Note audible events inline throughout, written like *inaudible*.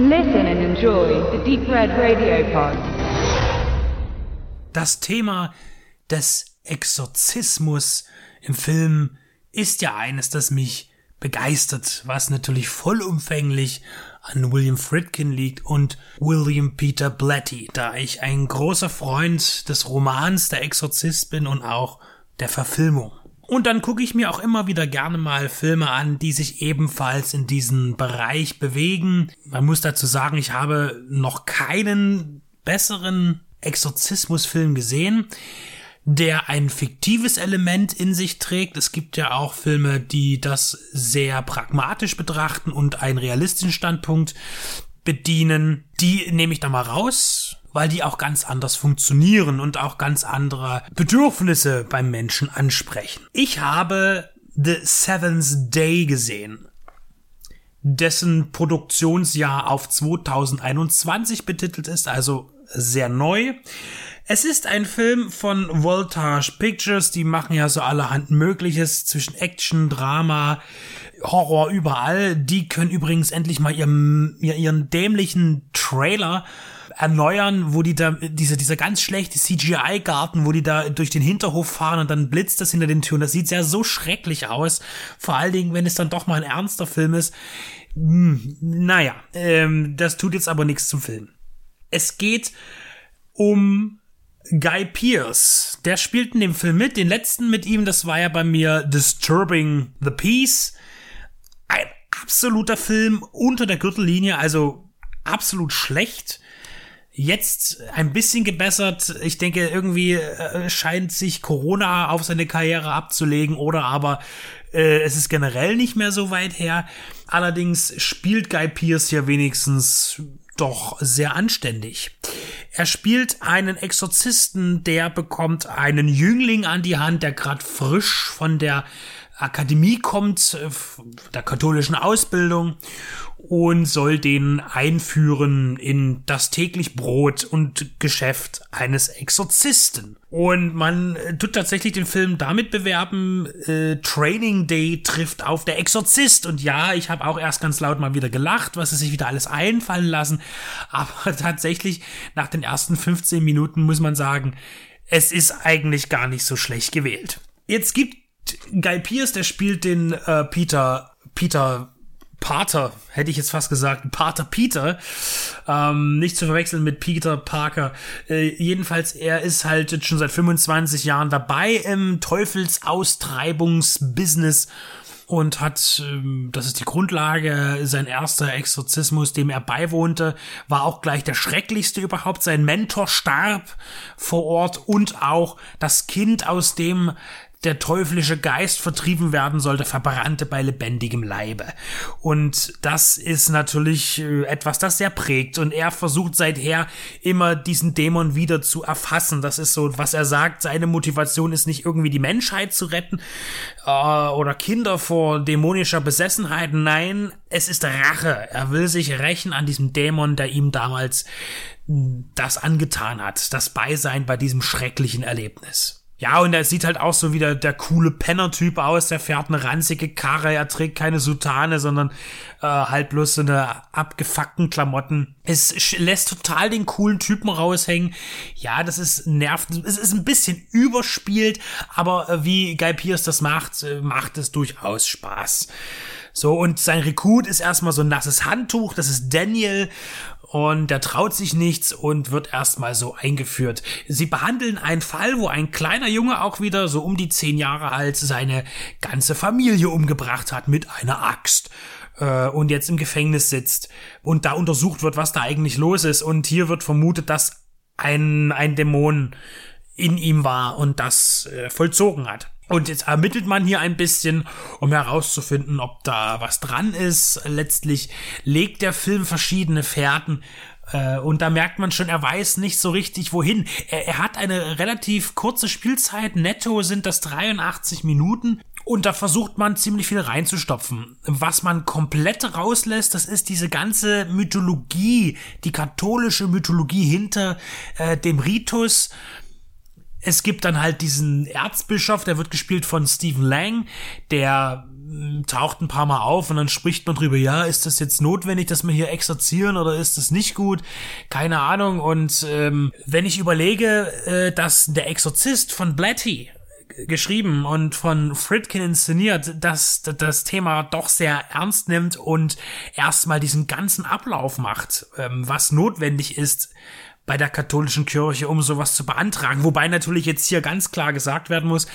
Listen and enjoy the Deep Red Radio Pod. Das Thema des Exorzismus im Film ist ja eines, das mich begeistert, was natürlich vollumfänglich an William Friedkin liegt und William Peter Blatty, da ich ein großer Freund des Romans Der Exorzist bin und auch der Verfilmung. Und dann gucke ich mir auch immer wieder gerne mal Filme an, die sich ebenfalls in diesen Bereich bewegen. Man muss dazu sagen, ich habe noch keinen besseren Exorzismusfilm gesehen, der ein fiktives Element in sich trägt. Es gibt ja auch Filme, die das sehr pragmatisch betrachten und einen realistischen Standpunkt bedienen. Die nehme ich da mal raus weil die auch ganz anders funktionieren und auch ganz andere Bedürfnisse beim Menschen ansprechen. Ich habe The Seventh Day gesehen, dessen Produktionsjahr auf 2021 betitelt ist, also sehr neu. Es ist ein Film von Voltage Pictures, die machen ja so allerhand Mögliches zwischen Action, Drama, Horror überall. Die können übrigens endlich mal ihren, ihren dämlichen Trailer erneuern, wo die da, diese, dieser ganz schlechte CGI-Garten, wo die da durch den Hinterhof fahren und dann blitzt das hinter den Türen. Das sieht ja so schrecklich aus. Vor allen Dingen, wenn es dann doch mal ein ernster Film ist. Hm, naja, ähm, das tut jetzt aber nichts zum Film. Es geht um Guy Pierce. Der spielt in dem Film mit. Den letzten mit ihm, das war ja bei mir Disturbing the Peace. Ein absoluter Film unter der Gürtellinie, also absolut schlecht jetzt ein bisschen gebessert. Ich denke, irgendwie äh, scheint sich Corona auf seine Karriere abzulegen oder aber äh, es ist generell nicht mehr so weit her. Allerdings spielt Guy Pierce ja wenigstens doch sehr anständig. Er spielt einen Exorzisten, der bekommt einen Jüngling an die Hand, der gerade frisch von der Akademie kommt, äh, der katholischen Ausbildung und soll den einführen in das täglich Brot und Geschäft eines Exorzisten. Und man tut tatsächlich den Film damit bewerben, äh, Training Day trifft auf der Exorzist. Und ja, ich habe auch erst ganz laut mal wieder gelacht, was sie sich wieder alles einfallen lassen. *laughs* Aber tatsächlich, nach den ersten 15 Minuten muss man sagen, es ist eigentlich gar nicht so schlecht gewählt. Jetzt gibt Guy Pierce, der spielt den äh, Peter, Peter Pater, hätte ich jetzt fast gesagt, Pater Peter, ähm, nicht zu verwechseln mit Peter Parker. Äh, jedenfalls, er ist halt jetzt schon seit 25 Jahren dabei im Teufelsaustreibungsbusiness und hat, ähm, das ist die Grundlage, sein erster Exorzismus, dem er beiwohnte, war auch gleich der schrecklichste überhaupt. Sein Mentor starb vor Ort und auch das Kind, aus dem der teuflische Geist vertrieben werden sollte, verbrannte bei lebendigem Leibe. Und das ist natürlich äh, etwas, das sehr prägt. Und er versucht seither immer diesen Dämon wieder zu erfassen. Das ist so, was er sagt. Seine Motivation ist nicht irgendwie die Menschheit zu retten äh, oder Kinder vor dämonischer Besessenheit. Nein, es ist Rache. Er will sich rächen an diesem Dämon, der ihm damals das angetan hat. Das Beisein bei diesem schrecklichen Erlebnis. Ja, und er sieht halt auch so wie der, der coole Penner-Typ aus. Der fährt eine ranzige Karre, er trägt keine Sutane, sondern äh, halt bloß so eine abgefuckten Klamotten. Es lässt total den coolen Typen raushängen. Ja, das ist nervt. Es ist ein bisschen überspielt, aber äh, wie Guy Pierce das macht, äh, macht es durchaus Spaß. So, und sein Rekrut ist erstmal so ein nasses Handtuch, das ist Daniel und der traut sich nichts und wird erstmal so eingeführt. Sie behandeln einen Fall, wo ein kleiner Junge auch wieder so um die zehn Jahre alt seine ganze Familie umgebracht hat mit einer Axt äh, und jetzt im Gefängnis sitzt und da untersucht wird, was da eigentlich los ist und hier wird vermutet, dass ein, ein Dämon in ihm war und das äh, vollzogen hat. Und jetzt ermittelt man hier ein bisschen, um herauszufinden, ob da was dran ist. Letztlich legt der Film verschiedene Fährten äh, und da merkt man schon, er weiß nicht so richtig wohin. Er, er hat eine relativ kurze Spielzeit, netto sind das 83 Minuten und da versucht man ziemlich viel reinzustopfen. Was man komplett rauslässt, das ist diese ganze Mythologie, die katholische Mythologie hinter äh, dem Ritus es gibt dann halt diesen Erzbischof, der wird gespielt von Stephen Lang, der taucht ein paar Mal auf und dann spricht man drüber, ja, ist das jetzt notwendig, dass wir hier exerzieren oder ist das nicht gut? Keine Ahnung. Und ähm, wenn ich überlege, äh, dass der Exorzist von Blatty geschrieben und von Fritkin inszeniert, dass das Thema doch sehr ernst nimmt und erstmal diesen ganzen Ablauf macht, ähm, was notwendig ist, bei der katholischen Kirche, um sowas zu beantragen. Wobei natürlich jetzt hier ganz klar gesagt werden muss,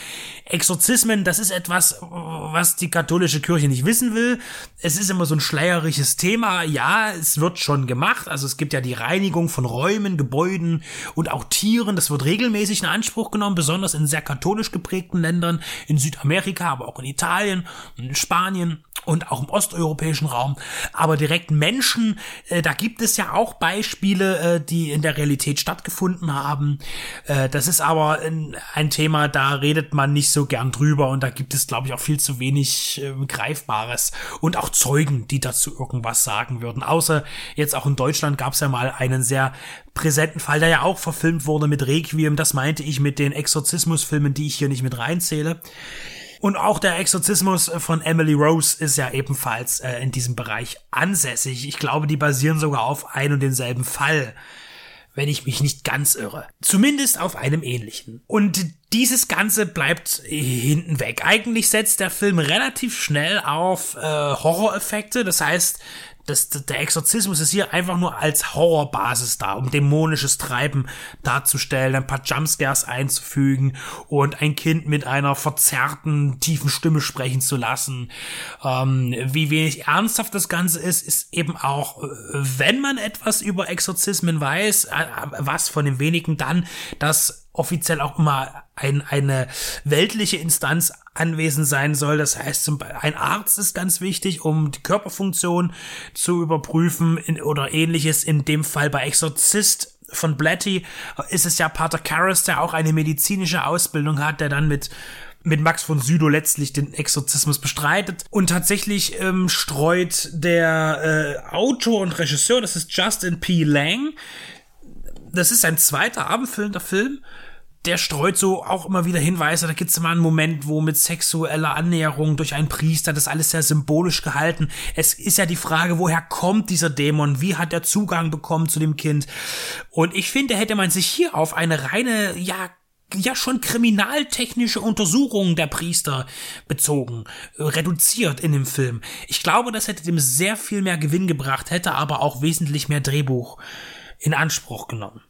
Exorzismen, das ist etwas, was die katholische Kirche nicht wissen will. Es ist immer so ein schleierisches Thema. Ja, es wird schon gemacht. Also es gibt ja die Reinigung von Räumen, Gebäuden und auch Tieren. Das wird regelmäßig in Anspruch genommen, besonders in sehr katholisch geprägten Ländern, in Südamerika, aber auch in Italien in Spanien und auch im osteuropäischen Raum. Aber direkt Menschen, äh, da gibt es ja auch Beispiele, äh, die in der Realität stattgefunden haben. Äh, das ist aber ein, Thema, da redet man nicht so gern drüber und da gibt es, glaube ich, auch viel zu wenig äh, Greifbares und auch Zeugen, die dazu irgendwas sagen würden. Außer jetzt auch in Deutschland gab es ja mal einen sehr präsenten Fall, der ja auch verfilmt wurde mit Requiem. Das meinte ich mit den Exorzismusfilmen, die ich hier nicht mit reinzähle. Und auch der Exorzismus von Emily Rose ist ja ebenfalls äh, in diesem Bereich ansässig. Ich glaube, die basieren sogar auf ein und denselben Fall wenn ich mich nicht ganz irre. Zumindest auf einem ähnlichen. Und dieses Ganze bleibt hinten weg. Eigentlich setzt der Film relativ schnell auf äh, Horroreffekte. Das heißt, das, der Exorzismus ist hier einfach nur als Horrorbasis da, um dämonisches Treiben darzustellen, ein paar Jumpscares einzufügen und ein Kind mit einer verzerrten, tiefen Stimme sprechen zu lassen. Ähm, wie wenig ernsthaft das Ganze ist, ist eben auch, äh, wenn man etwas über Exorzismen weiß, äh, was von den wenigen dann, dass offiziell auch immer ein, eine weltliche Instanz anwesend sein soll. Das heißt, ein Arzt ist ganz wichtig, um die Körperfunktion zu überprüfen oder ähnliches. In dem Fall bei Exorzist von Blatty ist es ja Pater Karras, der auch eine medizinische Ausbildung hat, der dann mit mit Max von Südow letztlich den Exorzismus bestreitet. Und tatsächlich ähm, streut der äh, Autor und Regisseur, das ist Justin P. Lang, das ist ein zweiter abendfüllender Film, der streut so auch immer wieder Hinweise. Da gibt es immer einen Moment, wo mit sexueller Annäherung durch einen Priester, das alles sehr symbolisch gehalten. Es ist ja die Frage, woher kommt dieser Dämon? Wie hat er Zugang bekommen zu dem Kind? Und ich finde, hätte man sich hier auf eine reine, ja, ja schon kriminaltechnische Untersuchung der Priester bezogen, reduziert in dem Film. Ich glaube, das hätte dem sehr viel mehr Gewinn gebracht, hätte aber auch wesentlich mehr Drehbuch in Anspruch genommen.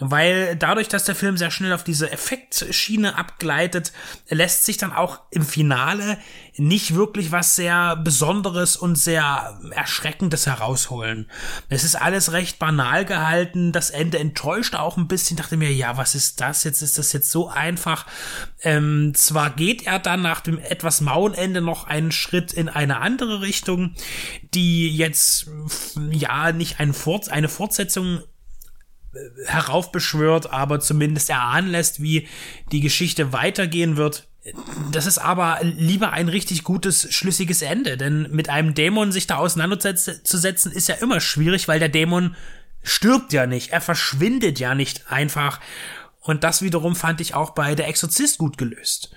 Weil dadurch, dass der Film sehr schnell auf diese Effektschiene abgleitet, lässt sich dann auch im Finale nicht wirklich was sehr Besonderes und sehr Erschreckendes herausholen. Es ist alles recht banal gehalten. Das Ende enttäuscht auch ein bisschen. Dachte mir, ja, was ist das jetzt? Ist das jetzt so einfach? Ähm, zwar geht er dann nach dem etwas mauen Ende noch einen Schritt in eine andere Richtung, die jetzt ja nicht ein Fort eine Fortsetzung heraufbeschwört, aber zumindest erahnen lässt, wie die Geschichte weitergehen wird. Das ist aber lieber ein richtig gutes, schlüssiges Ende, denn mit einem Dämon sich da auseinanderzusetzen ist ja immer schwierig, weil der Dämon stirbt ja nicht, er verschwindet ja nicht einfach. Und das wiederum fand ich auch bei Der Exorzist gut gelöst.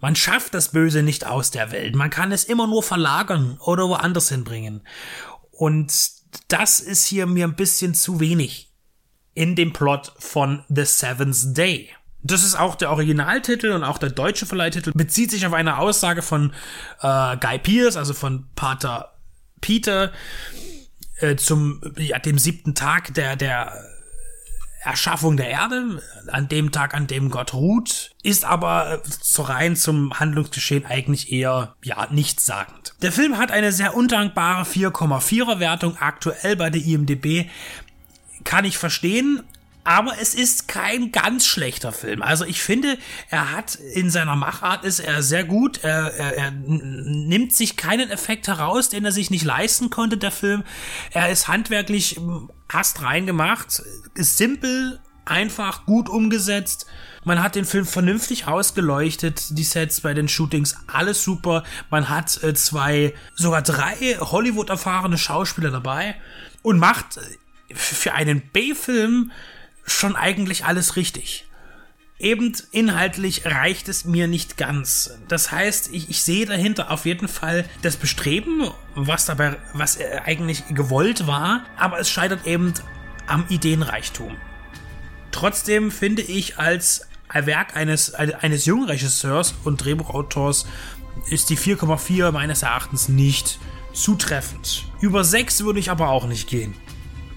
Man schafft das Böse nicht aus der Welt, man kann es immer nur verlagern oder woanders hinbringen. Und das ist hier mir ein bisschen zu wenig in dem Plot von The Seventh Day. Das ist auch der Originaltitel und auch der deutsche Verleihtitel bezieht sich auf eine Aussage von äh, Guy Pierce, also von Pater Peter, äh, zum ja, dem siebten Tag der der Erschaffung der Erde, an dem Tag, an dem Gott ruht, ist aber äh, so rein zum Handlungsgeschehen eigentlich eher, ja, nichtssagend. Der Film hat eine sehr undankbare 4,4er Wertung aktuell bei der IMDB kann ich verstehen, aber es ist kein ganz schlechter Film. Also ich finde, er hat in seiner Machart ist er sehr gut. Er, er, er nimmt sich keinen Effekt heraus, den er sich nicht leisten konnte, der Film. Er ist handwerklich hm, astrein gemacht, ist simpel, einfach, gut umgesetzt. Man hat den Film vernünftig ausgeleuchtet, die Sets bei den Shootings, alles super. Man hat äh, zwei, sogar drei Hollywood erfahrene Schauspieler dabei und macht für einen B-Film schon eigentlich alles richtig. Eben inhaltlich reicht es mir nicht ganz. Das heißt, ich, ich sehe dahinter auf jeden Fall das Bestreben, was dabei, was eigentlich gewollt war, aber es scheitert eben am Ideenreichtum. Trotzdem finde ich als Werk eines, eines jungen Regisseurs und Drehbuchautors ist die 4,4 meines Erachtens nicht zutreffend. Über 6 würde ich aber auch nicht gehen.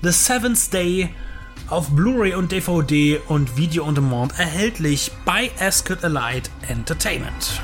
The Seventh Day auf Blu-ray und DVD und Video on Demand erhältlich bei Ascot Allied Entertainment.